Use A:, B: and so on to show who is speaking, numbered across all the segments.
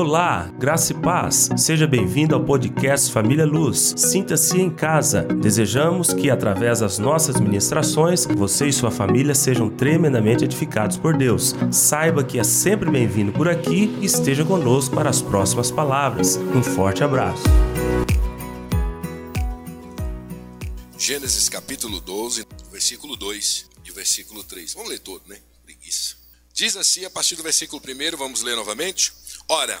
A: Olá, graça e paz. Seja bem-vindo ao podcast Família Luz. Sinta-se em casa. Desejamos que, através das nossas ministrações, você e sua família sejam tremendamente edificados por Deus. Saiba que é sempre bem-vindo por aqui e esteja conosco para as próximas palavras. Um forte abraço.
B: Gênesis capítulo 12, versículo 2 e versículo 3. Vamos ler todo, né? Preguiça. Diz assim, a partir do versículo 1, vamos ler novamente. Ora,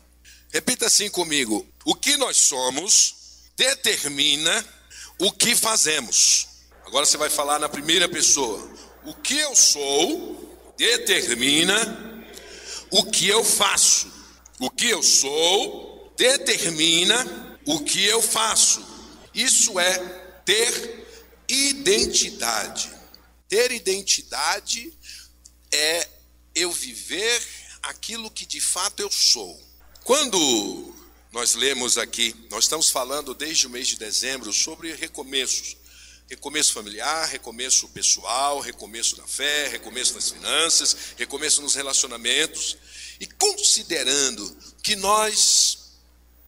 B: Repita assim comigo: o que nós somos determina o que fazemos. Agora você vai falar na primeira pessoa. O que eu sou determina o que eu faço. O que eu sou determina o que eu faço. Isso é ter identidade. Ter identidade é eu viver aquilo que de fato eu sou. Quando nós lemos aqui, nós estamos falando desde o mês de dezembro sobre recomeços. Recomeço familiar, recomeço pessoal, recomeço da fé, recomeço das finanças, recomeço nos relacionamentos. E considerando que nós,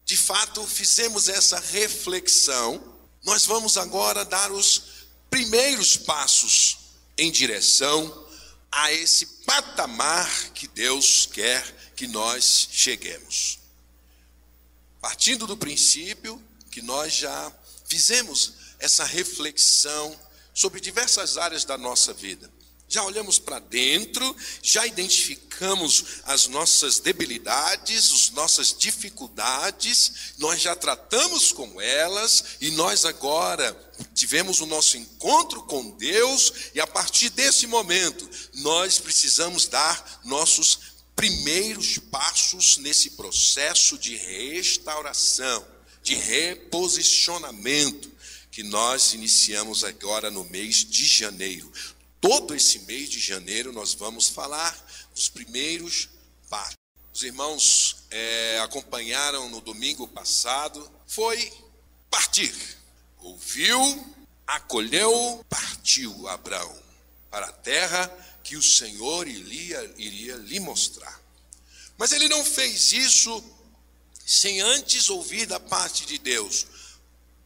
B: de fato, fizemos essa reflexão, nós vamos agora dar os primeiros passos em direção a esse patamar que Deus quer que nós cheguemos. Partindo do princípio que nós já fizemos essa reflexão sobre diversas áreas da nossa vida. Já olhamos para dentro, já identificamos as nossas debilidades, as nossas dificuldades, nós já tratamos com elas e nós agora tivemos o nosso encontro com Deus e a partir desse momento nós precisamos dar nossos primeiros passos nesse processo de restauração, de reposicionamento que nós iniciamos agora no mês de janeiro. Todo esse mês de janeiro nós vamos falar dos primeiros passos. Os irmãos é, acompanharam no domingo passado, foi partir. Ouviu, acolheu, partiu Abraão para a terra que o Senhor iria, iria lhe mostrar. Mas ele não fez isso sem antes ouvir da parte de Deus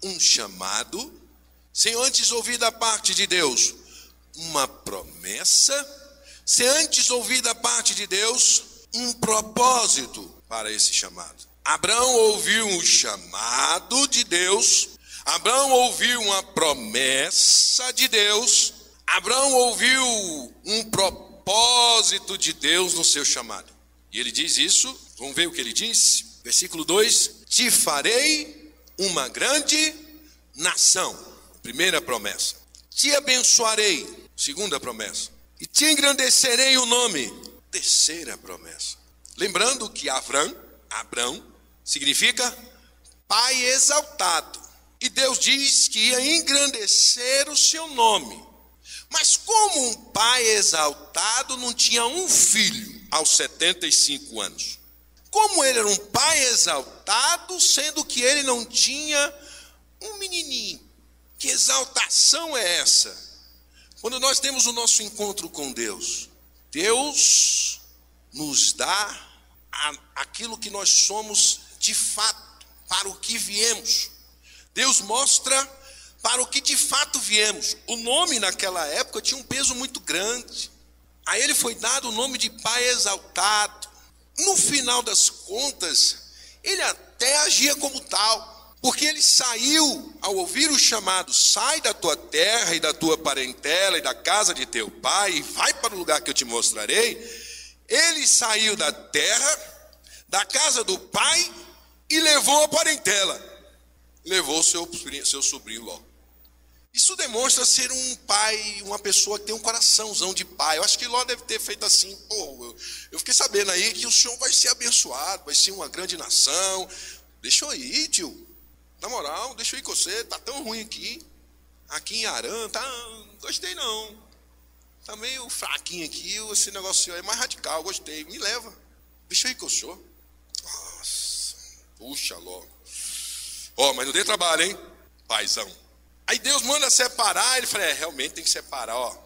B: um chamado, sem antes ouvir da parte de Deus uma promessa, sem antes ouvir da parte de Deus um propósito para esse chamado. Abraão ouviu um chamado de Deus, Abraão ouviu uma promessa de Deus, Abraão ouviu um propósito de Deus no seu chamado. E ele diz isso, vamos ver o que ele diz? Versículo 2: Te farei uma grande nação. Primeira promessa. Te abençoarei. Segunda promessa. E te engrandecerei o nome. Terceira promessa. Lembrando que Abrão, Abrão significa pai exaltado. E Deus diz que ia engrandecer o seu nome. Mas como um pai exaltado não tinha um filho aos 75 anos? Como ele era um pai exaltado, sendo que ele não tinha um menininho? Que exaltação é essa? Quando nós temos o nosso encontro com Deus, Deus nos dá aquilo que nós somos de fato, para o que viemos. Deus mostra para o que de fato viemos. O nome naquela época tinha um peso muito grande. A ele foi dado o nome de Pai exaltado. No final das contas, ele até agia como tal, porque ele saiu ao ouvir o chamado: sai da tua terra e da tua parentela e da casa de teu pai e vai para o lugar que eu te mostrarei. Ele saiu da terra, da casa do pai e levou a parentela levou seu, seu sobrinho Ló. Isso demonstra ser um pai, uma pessoa que tem um coraçãozão de pai. Eu acho que Ló deve ter feito assim, pô, eu fiquei sabendo aí que o senhor vai ser abençoado, vai ser uma grande nação. Deixa eu ir, tio. Na moral, deixa eu ir com você, tá tão ruim aqui. Aqui em Arã, tá. Gostei não. Tá meio fraquinho aqui, esse negócio é mais radical, gostei. Me leva. Deixa eu ir com o senhor. Nossa, puxa logo. Ó, oh, mas não dê trabalho, hein? Paizão. Aí Deus manda separar, ele fala, é, realmente tem que separar, ó.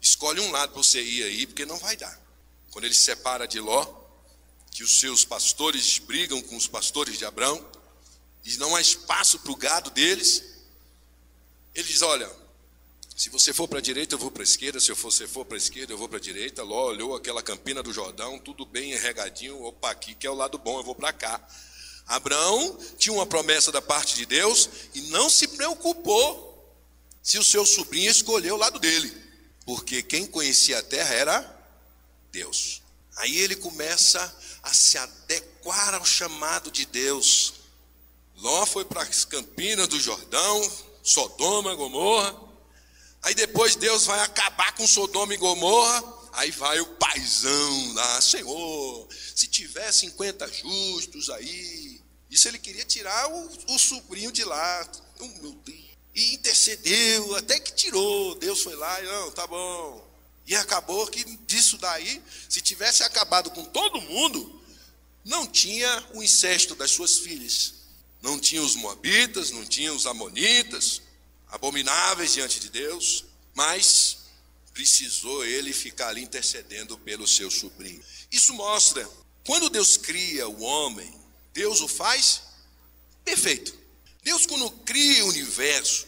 B: Escolhe um lado para você ir aí, porque não vai dar. Quando ele se separa de Ló, que os seus pastores brigam com os pastores de Abraão, e não há espaço para o gado deles, ele diz: Olha, se você for para a direita, eu vou para a esquerda, se você for para a esquerda, eu vou para a direita. Ló olhou aquela campina do Jordão, tudo bem regadinho, opa, aqui que é o lado bom, eu vou para cá. Abraão tinha uma promessa da parte de Deus e não se preocupou se o seu sobrinho escolheu o lado dele, porque quem conhecia a terra era Deus. Aí ele começa a se adequar ao chamado de Deus. Ló foi para as campinas do Jordão, Sodoma, Gomorra. Aí depois Deus vai acabar com Sodoma e Gomorra. Aí vai o paizão lá, Senhor, se tiver 50 justos aí. Isso ele queria tirar o, o sobrinho de lá. Oh, meu Deus. E intercedeu, até que tirou. Deus foi lá e não, tá bom. E acabou que disso daí, se tivesse acabado com todo mundo, não tinha o incesto das suas filhas. Não tinha os moabitas, não tinha os amonitas, abomináveis diante de Deus, mas precisou ele ficar ali intercedendo pelo seu sobrinho. Isso mostra, quando Deus cria o homem, Deus o faz perfeito. Deus, quando cria o universo,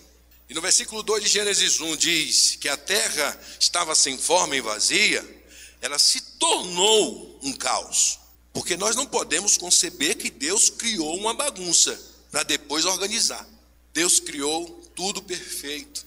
B: e no versículo 2 de Gênesis 1 diz que a terra estava sem forma e vazia, ela se tornou um caos. Porque nós não podemos conceber que Deus criou uma bagunça para depois organizar. Deus criou tudo perfeito.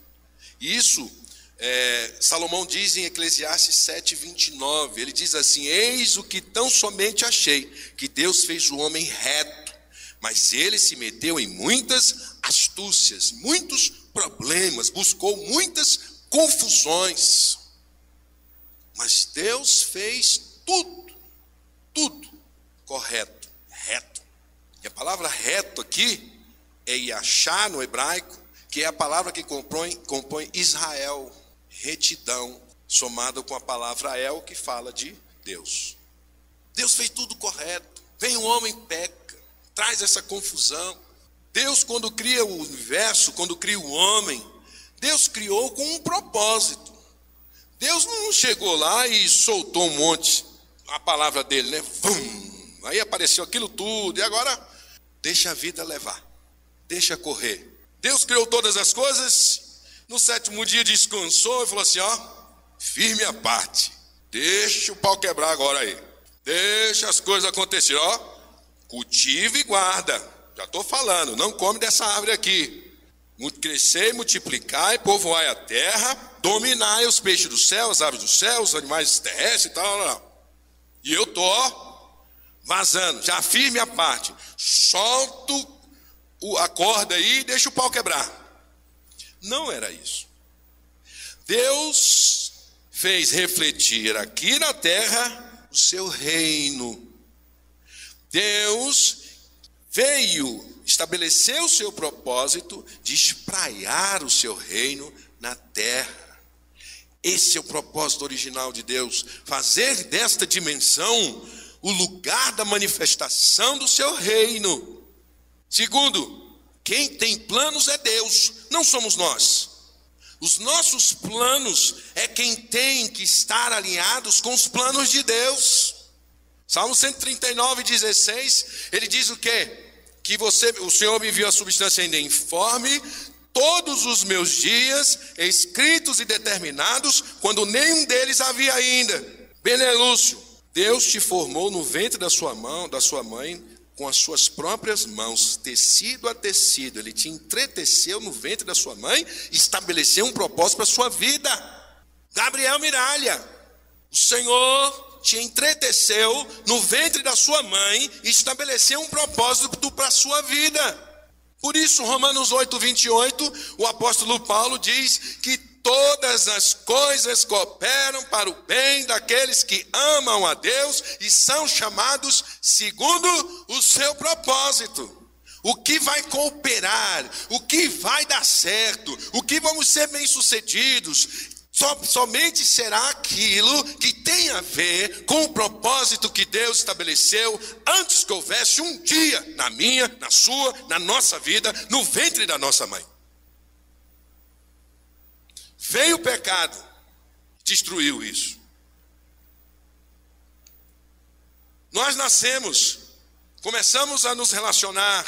B: Isso, é, Salomão diz em Eclesiastes 7, 29, ele diz assim: Eis o que tão somente achei, que Deus fez o homem reto, mas ele se meteu em muitas astúcias, muitos problemas, buscou muitas confusões. Mas Deus fez tudo, tudo correto, reto. E a palavra reto aqui é Yachá no hebraico, que é a palavra que compõe, compõe Israel, retidão, somada com a palavra El, que fala de Deus. Deus fez tudo correto. Vem o um homem peca, traz essa confusão. Deus, quando cria o universo, quando cria o homem, Deus criou com um propósito. Deus não chegou lá e soltou um monte, a palavra dele, né? Vum! Aí apareceu aquilo tudo, e agora deixa a vida levar, deixa correr. Deus criou todas as coisas, no sétimo dia descansou e falou assim: ó, firme a parte, deixa o pau quebrar agora aí, deixa as coisas acontecerem, ó, cultiva e guarda. Já estou falando, não come dessa árvore aqui. Crescer, multiplicar e povoar a terra, dominar os peixes do céu, as aves do céu, os animais terrestres e tal. tal. E eu estou vazando, já firme a parte. Solto a corda aí e deixa o pau quebrar. Não era isso. Deus fez refletir aqui na terra o seu reino. Deus veio estabelecer o seu propósito de espraiar o seu reino na terra. Esse é o propósito original de Deus, fazer desta dimensão o lugar da manifestação do seu reino. Segundo, quem tem planos é Deus, não somos nós. Os nossos planos é quem tem que estar alinhados com os planos de Deus. Salmo 139, 16, ele diz o quê? que você, o Senhor me enviou a substância ainda informe, todos os meus dias, escritos e determinados, quando nenhum deles havia ainda. Benelúcio, Deus te formou no ventre da sua mão, da sua mãe, com as suas próprias mãos, tecido a tecido. Ele te entreteceu no ventre da sua mãe estabeleceu um propósito para a sua vida. Gabriel Miralha, o Senhor te entreteceu no ventre da sua mãe estabeleceu um propósito para a sua vida. Por isso, Romanos 8, 28, o apóstolo Paulo diz que todas as coisas cooperam para o bem daqueles que amam a Deus e são chamados segundo o seu propósito. o que vai cooperar, o que vai dar certo, o que vamos ser bem-sucedidos, somente será aquilo que tem a ver com o propósito que Deus estabeleceu antes que houvesse um dia na minha, na sua, na nossa vida, no ventre da nossa mãe. Veio o pecado, destruiu isso. Nós nascemos, começamos a nos relacionar.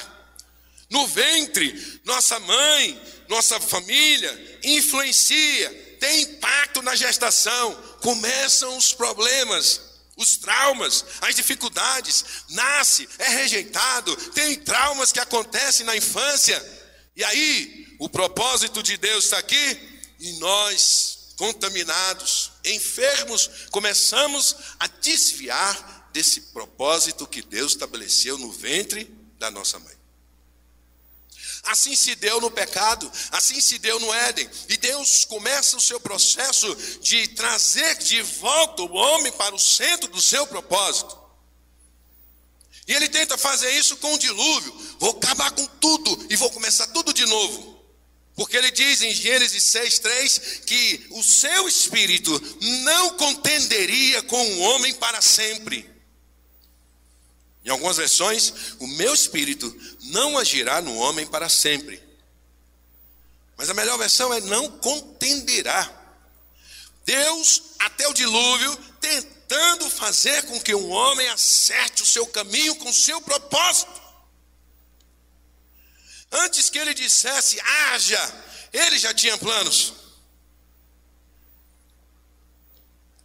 B: No ventre, nossa mãe, nossa família influencia, tem impacto na gestação. Começam os problemas, os traumas, as dificuldades. Nasce, é rejeitado, tem traumas que acontecem na infância. E aí, o propósito de Deus está aqui e nós, contaminados, enfermos, começamos a desviar desse propósito que Deus estabeleceu no ventre da nossa mãe. Assim se deu no pecado, assim se deu no Éden. E Deus começa o seu processo de trazer de volta o homem para o centro do seu propósito. E ele tenta fazer isso com o dilúvio. Vou acabar com tudo e vou começar tudo de novo. Porque ele diz em Gênesis 6,3 que o seu espírito não contenderia com o homem para sempre. Em algumas versões, o meu espírito não agirá no homem para sempre. Mas a melhor versão é não contenderá. Deus, até o dilúvio, tentando fazer com que o homem acerte o seu caminho com o seu propósito. Antes que ele dissesse, haja, ele já tinha planos.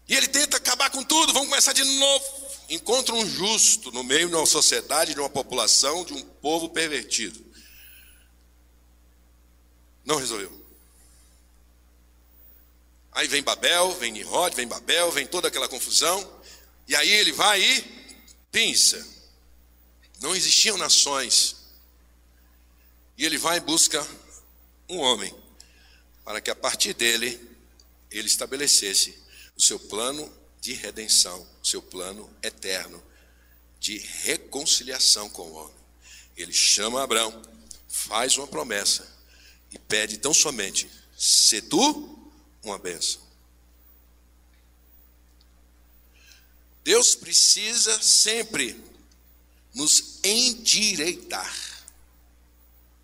B: E ele tenta acabar com tudo, vamos começar de novo encontra um justo no meio de uma sociedade, de uma população, de um povo pervertido. Não resolveu. Aí vem Babel, vem Nimrod, vem Babel, vem toda aquela confusão. E aí ele vai e pensa. Não existiam nações. E ele vai e busca um homem para que a partir dele ele estabelecesse o seu plano de redenção, seu plano eterno de reconciliação com o homem. Ele chama Abraão, faz uma promessa e pede tão somente: se tu uma bênção. Deus precisa sempre nos endireitar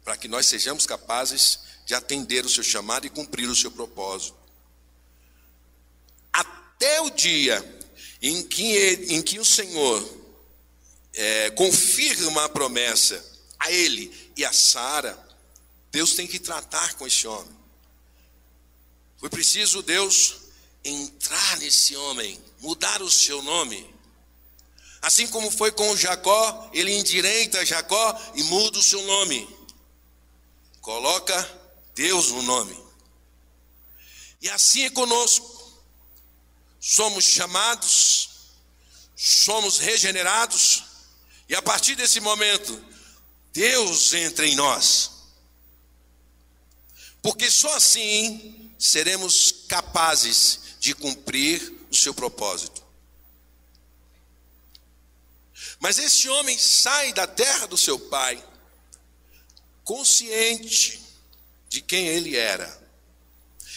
B: para que nós sejamos capazes de atender o seu chamado e cumprir o seu propósito até o dia em que, em que o Senhor é, confirma a promessa a ele e a Sara, Deus tem que tratar com esse homem. Foi preciso Deus entrar nesse homem, mudar o seu nome. Assim como foi com Jacó, ele endireita Jacó e muda o seu nome. Coloca Deus no nome. E assim é conosco somos chamados, somos regenerados, e a partir desse momento, Deus entra em nós. Porque só assim seremos capazes de cumprir o seu propósito. Mas esse homem sai da terra do seu pai, consciente de quem ele era.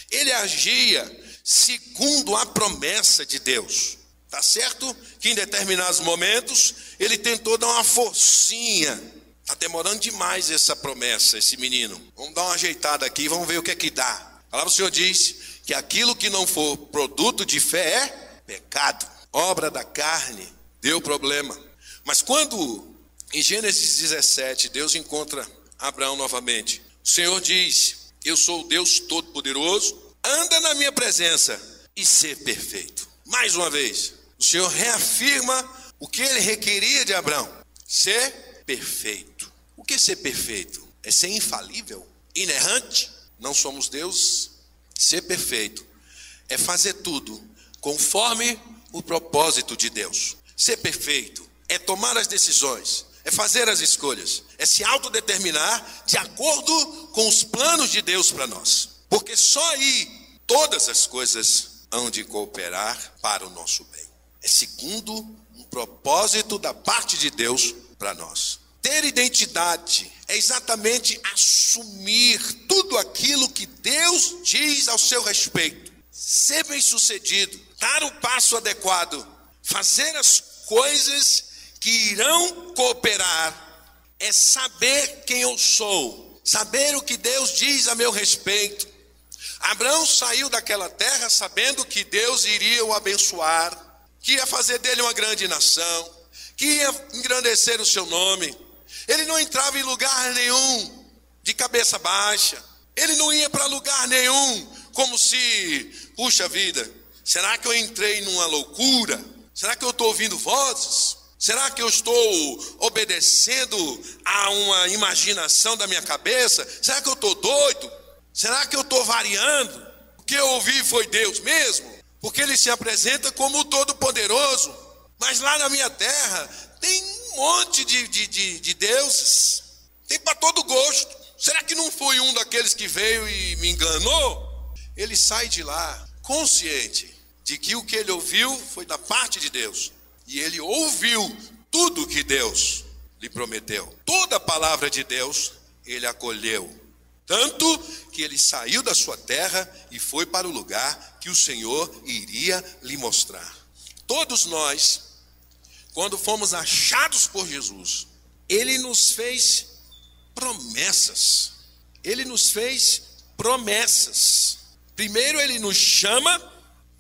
B: Ele agia segundo a promessa de Deus. Tá certo? Que em determinados momentos ele tentou dar uma forcinha. Tá demorando demais essa promessa, esse menino. Vamos dar uma ajeitada aqui, vamos ver o que é que dá. A palavra do Senhor diz que aquilo que não for produto de fé é pecado, obra da carne, deu problema. Mas quando em Gênesis 17 Deus encontra Abraão novamente, o Senhor diz: Eu sou o Deus Todo-Poderoso, anda na minha presença e ser perfeito. Mais uma vez, o Senhor reafirma o que ele requeria de Abraão: ser perfeito. O que é ser perfeito? É ser infalível, inerrante. Não somos Deus. Ser perfeito é fazer tudo conforme o propósito de Deus. Ser perfeito é tomar as decisões, é fazer as escolhas, é se autodeterminar de acordo com os planos de Deus para nós. Porque só aí todas as coisas hão de cooperar para o nosso bem. É segundo um propósito da parte de Deus para nós. Ter identidade é exatamente assumir tudo aquilo que Deus diz ao seu respeito. Ser bem-sucedido, dar o passo adequado, fazer as coisas que irão cooperar, é saber quem eu sou, saber o que Deus diz a meu respeito. Abraão saiu daquela terra sabendo que Deus iria o abençoar, que ia fazer dele uma grande nação, que ia engrandecer o seu nome. Ele não entrava em lugar nenhum de cabeça baixa. Ele não ia para lugar nenhum como se, puxa vida, será que eu entrei numa loucura? Será que eu estou ouvindo vozes? Será que eu estou obedecendo a uma imaginação da minha cabeça? Será que eu estou doido? Será que eu estou variando? O que eu ouvi foi Deus mesmo? Porque ele se apresenta como o Todo-Poderoso. Mas lá na minha terra tem um monte de, de, de, de deuses, tem para todo gosto. Será que não foi um daqueles que veio e me enganou? Ele sai de lá consciente de que o que ele ouviu foi da parte de Deus. E ele ouviu tudo que Deus lhe prometeu. Toda a palavra de Deus ele acolheu. Tanto que ele saiu da sua terra e foi para o lugar que o Senhor iria lhe mostrar. Todos nós, quando fomos achados por Jesus, ele nos fez promessas. Ele nos fez promessas. Primeiro ele nos chama,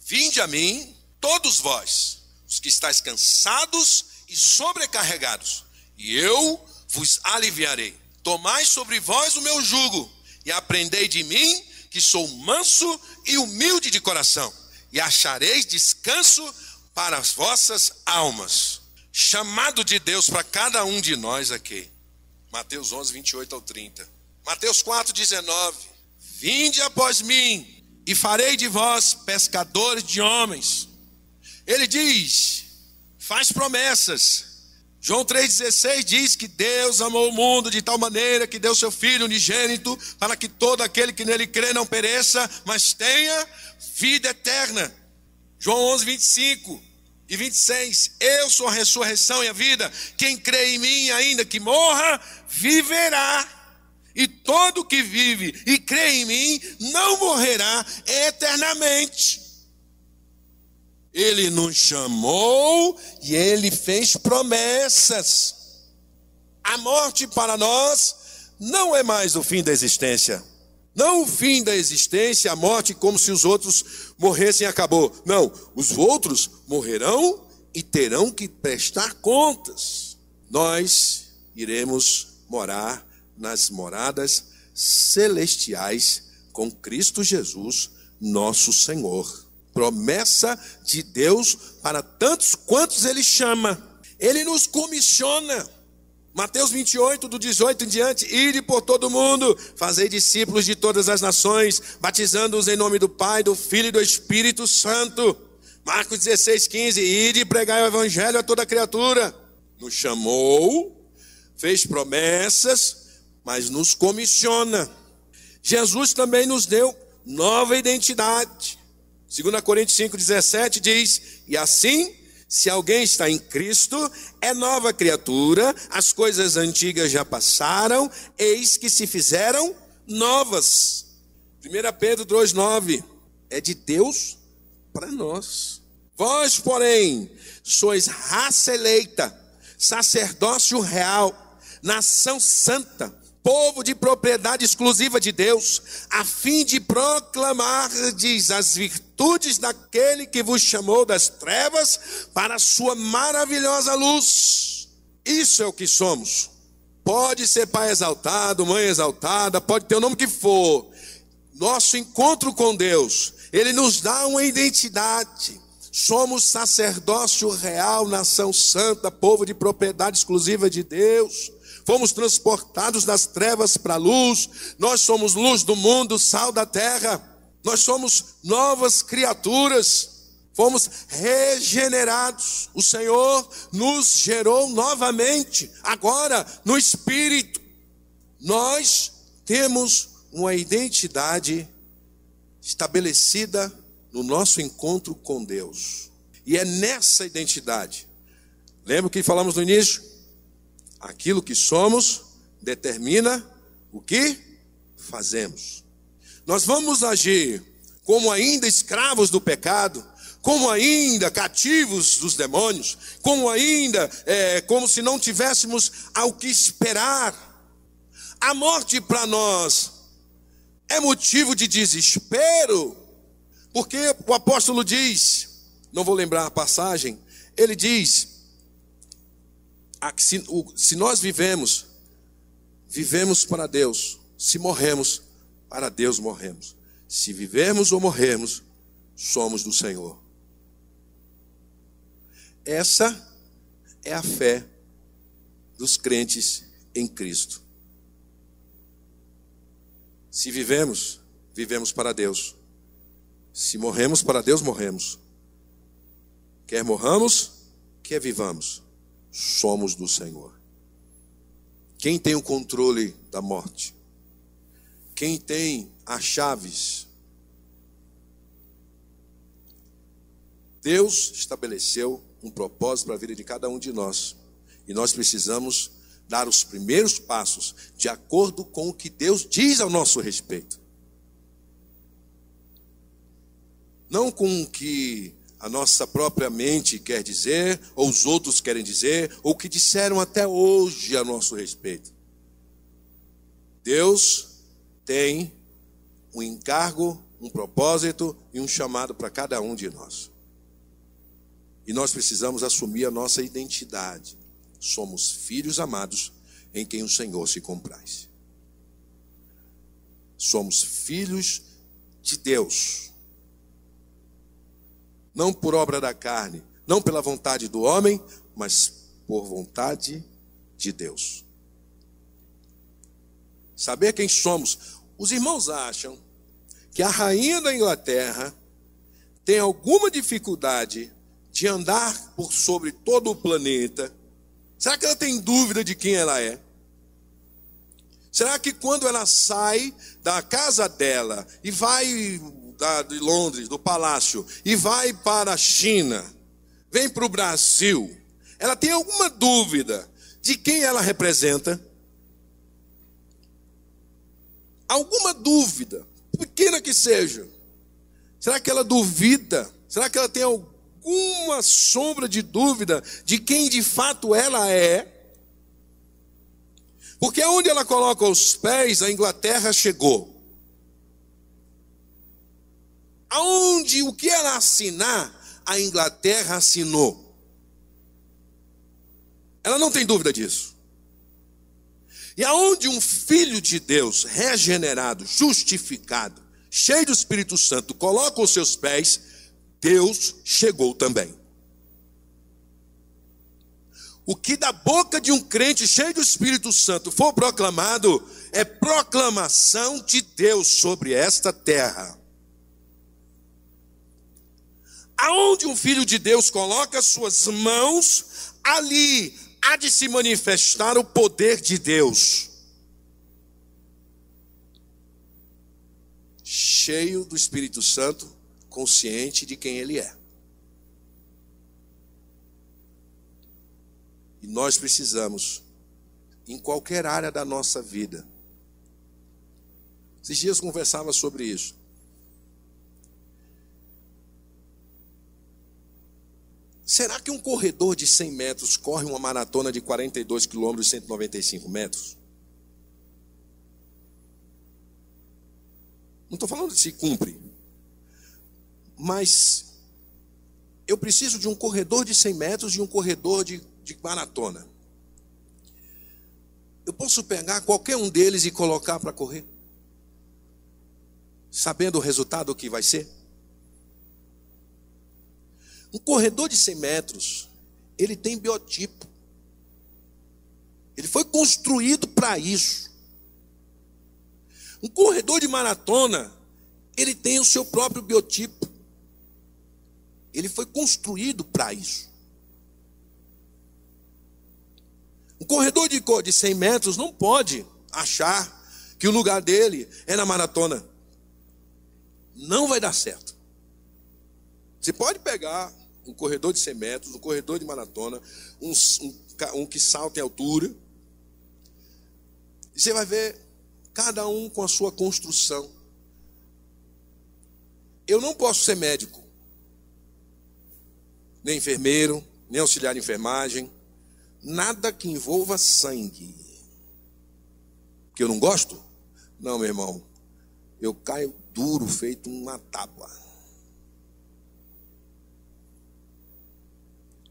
B: vinde a mim, todos vós, os que estáis cansados e sobrecarregados, e eu vos aliviarei. Tomai sobre vós o meu jugo e aprendei de mim, que sou manso e humilde de coração, e achareis descanso para as vossas almas. Chamado de Deus para cada um de nós aqui. Mateus 11, 28 ao 30. Mateus 4, 19. Vinde após mim, e farei de vós pescadores de homens. Ele diz, faz promessas. João 3,16 diz que Deus amou o mundo de tal maneira que deu seu Filho unigênito para que todo aquele que nele crê não pereça, mas tenha vida eterna. João 11, 25 e 26. Eu sou a ressurreição e a vida. Quem crê em mim, ainda que morra, viverá. E todo que vive e crê em mim não morrerá eternamente. Ele nos chamou e ele fez promessas. A morte para nós não é mais o fim da existência. Não o fim da existência, a morte, como se os outros morressem e acabou. Não, os outros morrerão e terão que prestar contas. Nós iremos morar nas moradas celestiais com Cristo Jesus, nosso Senhor. Promessa de Deus para tantos quantos Ele chama. Ele nos comissiona. Mateus 28, do 18 em diante, ide por todo mundo, fazei discípulos de todas as nações, batizando-os em nome do Pai, do Filho e do Espírito Santo. Marcos 16, 15, ide e pregai o evangelho a toda criatura. Nos chamou, fez promessas, mas nos comissiona. Jesus também nos deu nova identidade. 2 Coríntios 5, 17 diz, e assim se alguém está em Cristo, é nova criatura, as coisas antigas já passaram, eis que se fizeram novas. 1 Pedro 2,9 é de Deus para nós. Vós, porém, sois raça eleita, sacerdócio real, nação santa, povo de propriedade exclusiva de Deus, a fim de proclamar as virtudes daquele que vos chamou das trevas para a sua maravilhosa luz. Isso é o que somos. Pode ser pai exaltado, mãe exaltada, pode ter o nome que for. Nosso encontro com Deus, ele nos dá uma identidade. Somos sacerdócio real, nação santa, povo de propriedade exclusiva de Deus fomos transportados das trevas para a luz, nós somos luz do mundo, sal da terra, nós somos novas criaturas, fomos regenerados. O Senhor nos gerou novamente, agora no Espírito. Nós temos uma identidade estabelecida no nosso encontro com Deus. E é nessa identidade. Lembra que falamos no início? Aquilo que somos determina o que fazemos. Nós vamos agir como ainda escravos do pecado, como ainda cativos dos demônios, como ainda é, como se não tivéssemos ao que esperar. A morte para nós é motivo de desespero, porque o apóstolo diz, não vou lembrar a passagem, ele diz: se, se nós vivemos, vivemos para Deus, se morremos, para Deus morremos. Se vivermos ou morrermos, somos do Senhor. Essa é a fé dos crentes em Cristo. Se vivemos, vivemos para Deus. Se morremos para Deus, morremos. Quer morramos, quer vivamos, somos do Senhor. Quem tem o controle da morte? Quem tem as chaves? Deus estabeleceu um propósito para a vida de cada um de nós. E nós precisamos dar os primeiros passos de acordo com o que Deus diz ao nosso respeito. Não com o que a nossa própria mente quer dizer, ou os outros querem dizer, ou o que disseram até hoje a nosso respeito. Deus tem um encargo, um propósito e um chamado para cada um de nós. E nós precisamos assumir a nossa identidade. Somos filhos amados em quem o Senhor se compraz. Somos filhos de Deus não por obra da carne, não pela vontade do homem, mas por vontade de Deus. Saber quem somos. Os irmãos acham que a rainha da Inglaterra tem alguma dificuldade de andar por sobre todo o planeta. Será que ela tem dúvida de quem ela é? Será que quando ela sai da casa dela e vai da, de Londres, do palácio, e vai para a China, vem para o Brasil, ela tem alguma dúvida de quem ela representa? Alguma dúvida, pequena que seja. Será que ela duvida? Será que ela tem alguma sombra de dúvida de quem de fato ela é? Porque onde ela coloca os pés, a Inglaterra chegou. Aonde o que ela assinar, a Inglaterra assinou. Ela não tem dúvida disso. E aonde um filho de Deus, regenerado, justificado, cheio do Espírito Santo, coloca os seus pés, Deus chegou também. O que da boca de um crente cheio do Espírito Santo for proclamado, é proclamação de Deus sobre esta terra. Aonde um filho de Deus coloca suas mãos, ali há de se manifestar o poder de Deus. Cheio do Espírito Santo, consciente de quem ele é. E nós precisamos, em qualquer área da nossa vida. Esses dias conversava sobre isso. Será que um corredor de 100 metros corre uma maratona de 42 quilômetros e 195 metros? Não estou falando de se cumpre. Mas eu preciso de um corredor de 100 metros e um corredor de, de maratona. Eu posso pegar qualquer um deles e colocar para correr? Sabendo o resultado que vai ser? Um corredor de 100 metros, ele tem biotipo. Ele foi construído para isso. Um corredor de maratona, ele tem o seu próprio biotipo. Ele foi construído para isso. Um corredor de, de 100 metros não pode achar que o lugar dele é na maratona. Não vai dar certo. Você pode pegar um corredor de 100 metros, um corredor de maratona, um, um, um que salta em altura, E você vai ver cada um com a sua construção. Eu não posso ser médico, nem enfermeiro, nem auxiliar de enfermagem, nada que envolva sangue. Que eu não gosto? Não, meu irmão. Eu caio duro, feito uma tábua.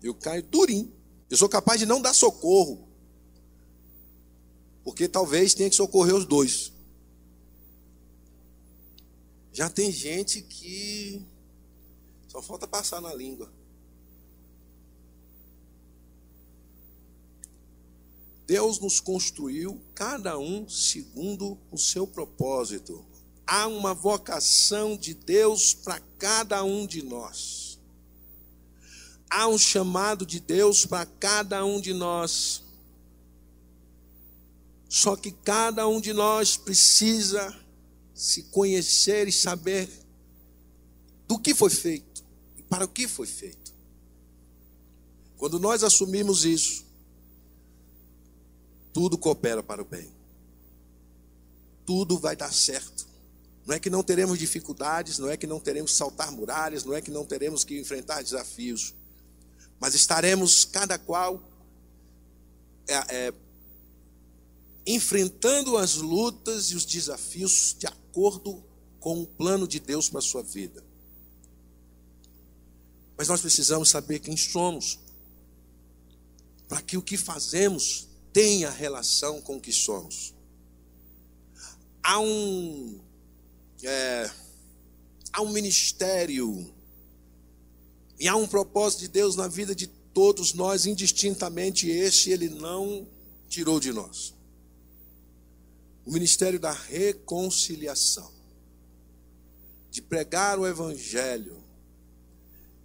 B: Eu caio durinho. Eu sou capaz de não dar socorro. Porque talvez tenha que socorrer os dois. Já tem gente que só falta passar na língua. Deus nos construiu, cada um segundo o seu propósito. Há uma vocação de Deus para cada um de nós. Há um chamado de Deus para cada um de nós. Só que cada um de nós precisa se conhecer e saber do que foi feito e para o que foi feito. Quando nós assumimos isso, tudo coopera para o bem. Tudo vai dar certo. Não é que não teremos dificuldades, não é que não teremos que saltar muralhas, não é que não teremos que enfrentar desafios, mas estaremos cada qual é, é, enfrentando as lutas e os desafios de acordo com o plano de Deus para a sua vida. Mas nós precisamos saber quem somos, para que o que fazemos tenha relação com o que somos. Há um, é, há um ministério e há um propósito de Deus na vida de todos nós, indistintamente, este ele não tirou de nós. O ministério da reconciliação, de pregar o Evangelho,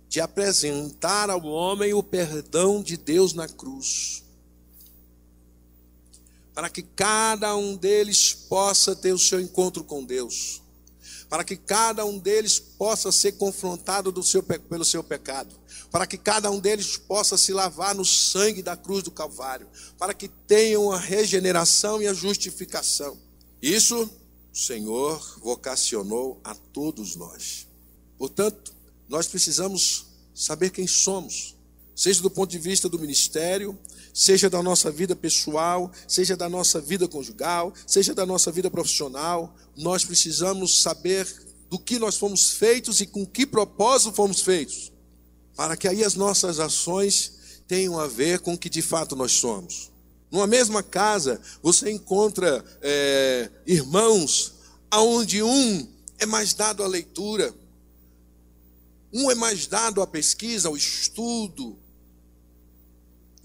B: de apresentar ao homem o perdão de Deus na cruz para que cada um deles possa ter o seu encontro com Deus, para que cada um deles possa ser confrontado seu, pelo seu pecado, para que cada um deles possa se lavar no sangue da cruz do Calvário, para que tenham a regeneração e a justificação. Isso o Senhor vocacionou a todos nós. Portanto, nós precisamos saber quem somos, seja do ponto de vista do ministério, seja da nossa vida pessoal, seja da nossa vida conjugal, seja da nossa vida profissional, nós precisamos saber do que nós fomos feitos e com que propósito fomos feitos, para que aí as nossas ações tenham a ver com o que de fato nós somos. Numa mesma casa, você encontra é, irmãos aonde um é mais dado à leitura, um é mais dado à pesquisa, ao estudo,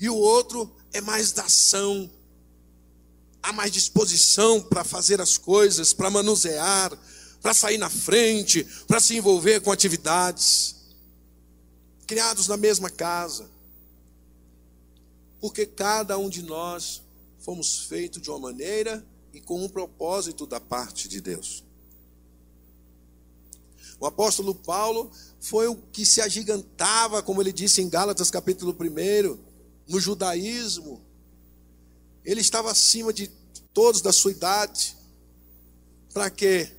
B: e o outro é mais da ação, há mais disposição para fazer as coisas, para manusear, para sair na frente, para se envolver com atividades. Criados na mesma casa. Porque cada um de nós fomos feitos de uma maneira e com um propósito da parte de Deus. O apóstolo Paulo foi o que se agigantava, como ele disse em Gálatas capítulo 1, no judaísmo, ele estava acima de todos da sua idade. Para quê?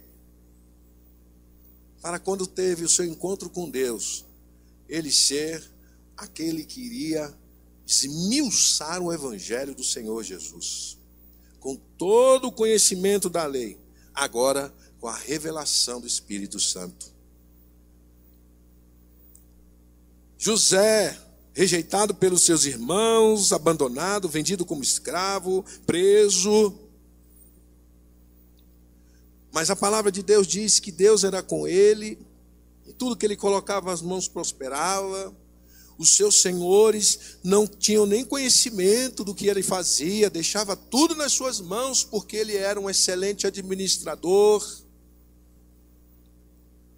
B: Para quando teve o seu encontro com Deus, ele ser aquele que iria esmiuçar o evangelho do Senhor Jesus. Com todo o conhecimento da lei, agora com a revelação do Espírito Santo. José rejeitado pelos seus irmãos, abandonado, vendido como escravo, preso. Mas a palavra de Deus diz que Deus era com ele, e tudo que ele colocava as mãos prosperava. Os seus senhores não tinham nem conhecimento do que ele fazia, deixava tudo nas suas mãos, porque ele era um excelente administrador.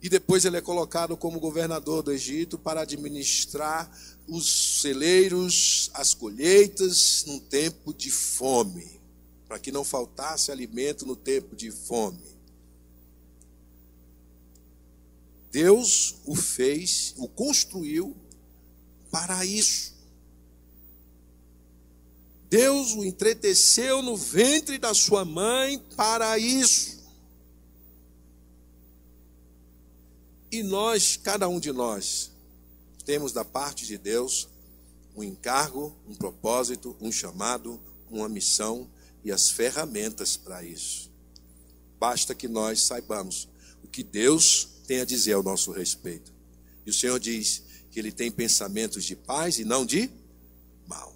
B: E depois ele é colocado como governador do Egito para administrar os celeiros, as colheitas num tempo de fome, para que não faltasse alimento no tempo de fome. Deus o fez, o construiu para isso. Deus o entreteceu no ventre da sua mãe para isso. E nós, cada um de nós, temos da parte de Deus um encargo, um propósito, um chamado, uma missão e as ferramentas para isso. Basta que nós saibamos o que Deus tem a dizer ao nosso respeito. E o Senhor diz que Ele tem pensamentos de paz e não de mal.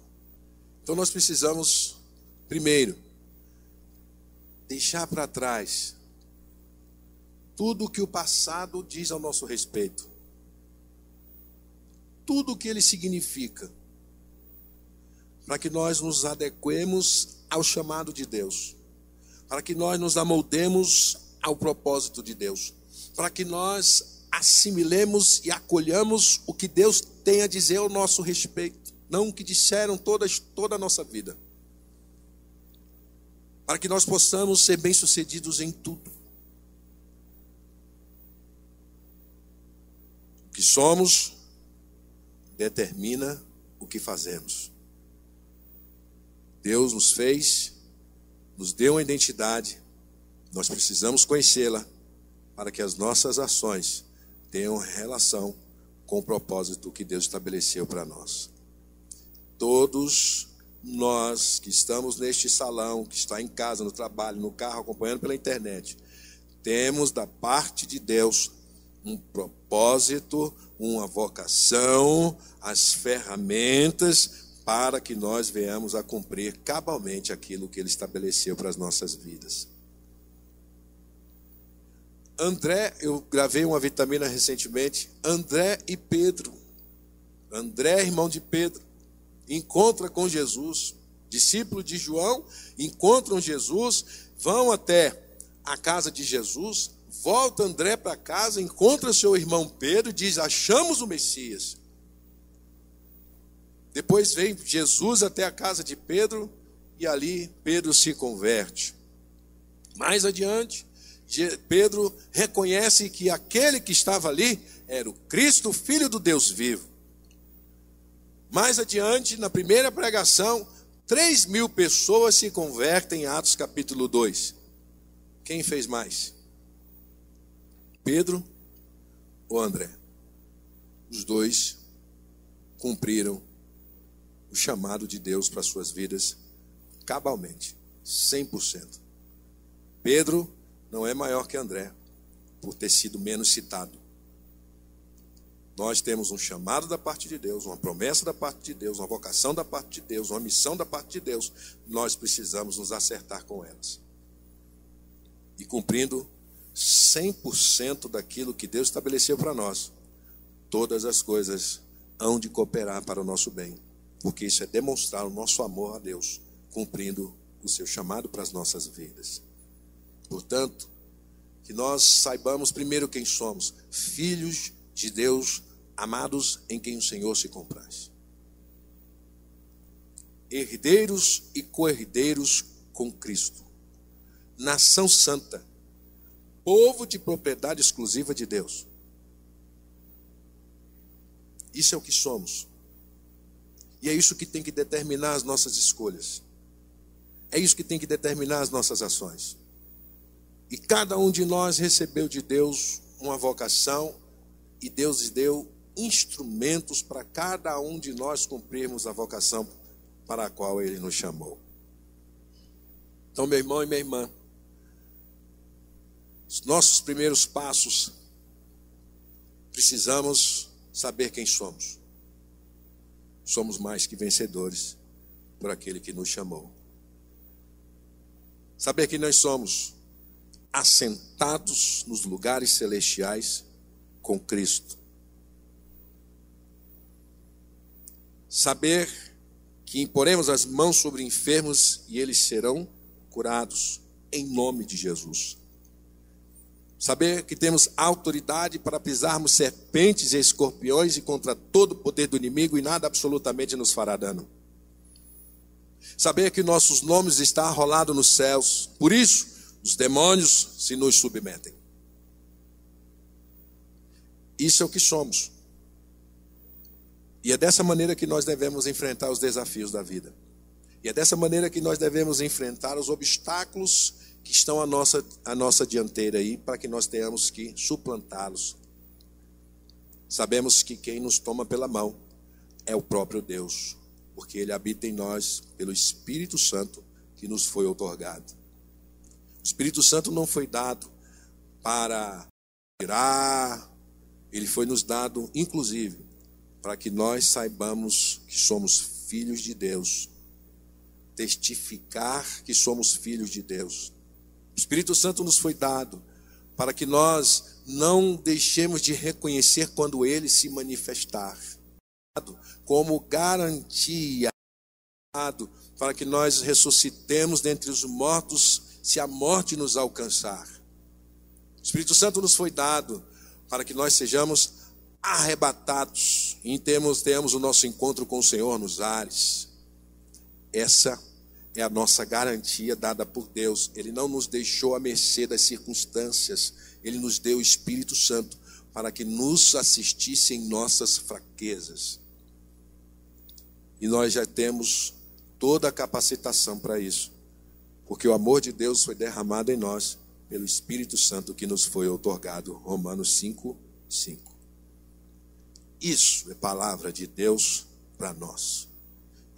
B: Então nós precisamos, primeiro, deixar para trás tudo o que o passado diz ao nosso respeito, tudo o que ele significa, para que nós nos adequemos ao chamado de Deus, para que nós nos amoldemos ao propósito de Deus, para que nós assimilemos e acolhamos o que Deus tem a dizer ao nosso respeito, não o que disseram todas, toda a nossa vida, para que nós possamos ser bem-sucedidos em tudo. O que somos determina o que fazemos. Deus nos fez, nos deu uma identidade, nós precisamos conhecê-la para que as nossas ações tenham relação com o propósito que Deus estabeleceu para nós. Todos nós que estamos neste salão, que está em casa, no trabalho, no carro, acompanhando pela internet, temos da parte de Deus um propósito, uma vocação, as ferramentas para que nós venhamos a cumprir cabalmente aquilo que Ele estabeleceu para as nossas vidas. André, eu gravei uma vitamina recentemente, André e Pedro. André, irmão de Pedro, encontra com Jesus, discípulo de João, encontram Jesus, vão até a casa de Jesus, Volta André para casa, encontra seu irmão Pedro e diz: Achamos o Messias. Depois vem Jesus até a casa de Pedro e ali Pedro se converte. Mais adiante, Pedro reconhece que aquele que estava ali era o Cristo, filho do Deus vivo. Mais adiante, na primeira pregação, 3 mil pessoas se convertem em Atos capítulo 2. Quem fez mais? Pedro ou André? Os dois cumpriram o chamado de Deus para suas vidas cabalmente, 100%. Pedro não é maior que André por ter sido menos citado. Nós temos um chamado da parte de Deus, uma promessa da parte de Deus, uma vocação da parte de Deus, uma missão da parte de Deus. Nós precisamos nos acertar com elas. E cumprindo 100% daquilo que Deus estabeleceu para nós, todas as coisas hão de cooperar para o nosso bem, porque isso é demonstrar o nosso amor a Deus, cumprindo o seu chamado para as nossas vidas. Portanto, que nós saibamos primeiro quem somos, filhos de Deus, amados em quem o Senhor se compraz. Herdeiros e co-herdeiros com Cristo. Nação santa, povo de propriedade exclusiva de Deus. Isso é o que somos. E é isso que tem que determinar as nossas escolhas. É isso que tem que determinar as nossas ações. E cada um de nós recebeu de Deus uma vocação e Deus deu instrumentos para cada um de nós cumprirmos a vocação para a qual Ele nos chamou. Então, meu irmão e minha irmã, os nossos primeiros passos, precisamos saber quem somos. Somos mais que vencedores por aquele que nos chamou. Saber que nós somos assentados nos lugares celestiais com Cristo. Saber que imporemos as mãos sobre enfermos e eles serão curados em nome de Jesus. Saber que temos autoridade para pisarmos serpentes e escorpiões e contra todo o poder do inimigo e nada absolutamente nos fará dano. Saber que nossos nomes estão arrolados nos céus. Por isso, os demônios se nos submetem. Isso é o que somos. E é dessa maneira que nós devemos enfrentar os desafios da vida. E é dessa maneira que nós devemos enfrentar os obstáculos que estão à nossa, à nossa dianteira aí, para que nós tenhamos que suplantá-los. Sabemos que quem nos toma pela mão é o próprio Deus, porque Ele habita em nós pelo Espírito Santo que nos foi otorgado. O Espírito Santo não foi dado para tirar, ele foi nos dado, inclusive, para que nós saibamos que somos filhos de Deus, testificar que somos filhos de Deus. O Espírito Santo nos foi dado para que nós não deixemos de reconhecer quando ele se manifestar, como garantia para que nós ressuscitemos dentre os mortos se a morte nos alcançar. O Espírito Santo nos foi dado para que nós sejamos arrebatados e temos, tenhamos o nosso encontro com o Senhor nos ares. Essa é a nossa garantia dada por Deus. Ele não nos deixou à mercê das circunstâncias, ele nos deu o Espírito Santo para que nos assistisse em nossas fraquezas. E nós já temos toda a capacitação para isso, porque o amor de Deus foi derramado em nós pelo Espírito Santo que nos foi otorgado. Romanos 5, 5. Isso é palavra de Deus para nós.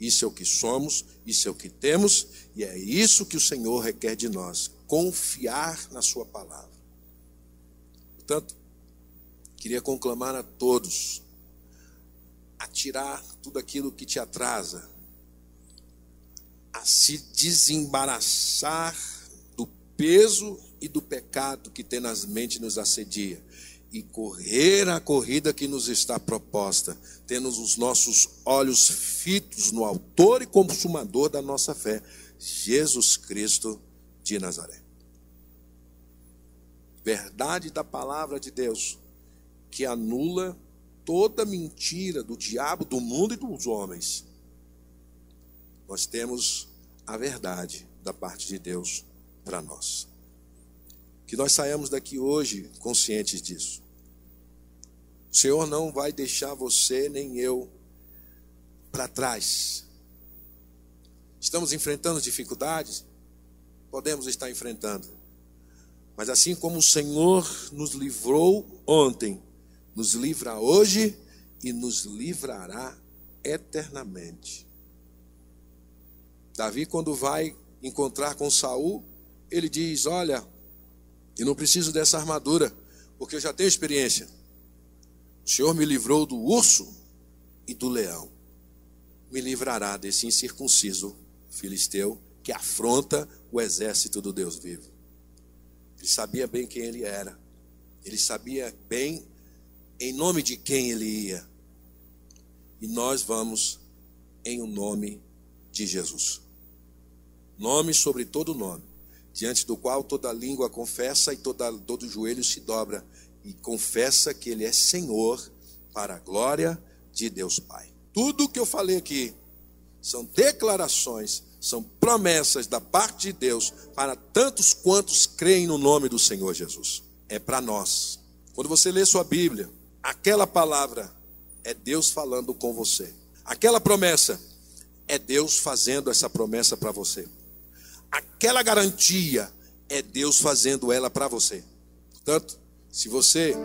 B: Isso é o que somos, isso é o que temos, e é isso que o Senhor requer de nós: confiar na Sua palavra. Portanto, queria conclamar a todos a tirar tudo aquilo que te atrasa, a se desembaraçar do peso e do pecado que tenazmente nos assedia e correr a corrida que nos está proposta, tendo os nossos olhos fitos no Autor e Consumador da nossa fé, Jesus Cristo de Nazaré. Verdade da palavra de Deus, que anula toda mentira do diabo, do mundo e dos homens. Nós temos a verdade da parte de Deus para nós. Que nós saiamos daqui hoje conscientes disso. O Senhor não vai deixar você nem eu para trás. Estamos enfrentando dificuldades? Podemos estar enfrentando. Mas assim como o Senhor nos livrou ontem, nos livra hoje e nos livrará eternamente. Davi, quando vai encontrar com Saul, ele diz: Olha, eu não preciso dessa armadura, porque eu já tenho experiência. O Senhor me livrou do urso e do leão. Me livrará desse incircunciso filisteu que afronta o exército do Deus vivo. Ele sabia bem quem ele era. Ele sabia bem em nome de quem ele ia. E nós vamos em o nome de Jesus. Nome sobre todo nome, diante do qual toda língua confessa e toda, todo joelho se dobra e confessa que Ele é Senhor para a glória de Deus Pai. Tudo que eu falei aqui são declarações, são promessas da parte de Deus para tantos quantos creem no nome do Senhor Jesus. É para nós. Quando você lê sua Bíblia, aquela palavra é Deus falando com você. Aquela promessa é Deus fazendo essa promessa para você. Aquela garantia é Deus fazendo ela para você. Portanto, se você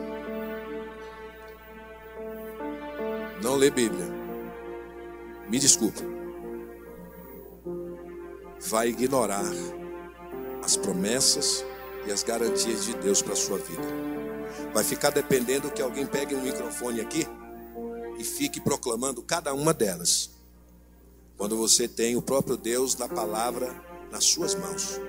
B: não lê Bíblia, me desculpe, vai ignorar as promessas e as garantias de Deus para a sua vida. Vai ficar dependendo que alguém pegue um microfone aqui e fique proclamando cada uma delas. Quando você tem o próprio Deus da palavra nas suas mãos,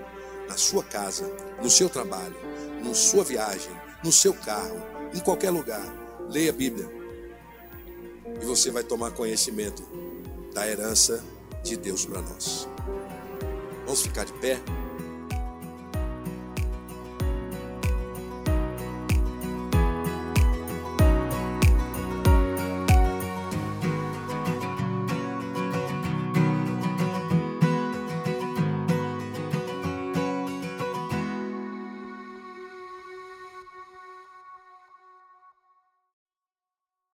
B: na sua casa, no seu trabalho, na sua viagem, no seu carro, em qualquer lugar. Leia a Bíblia. E você vai tomar conhecimento da herança de Deus para nós. Vamos ficar de pé?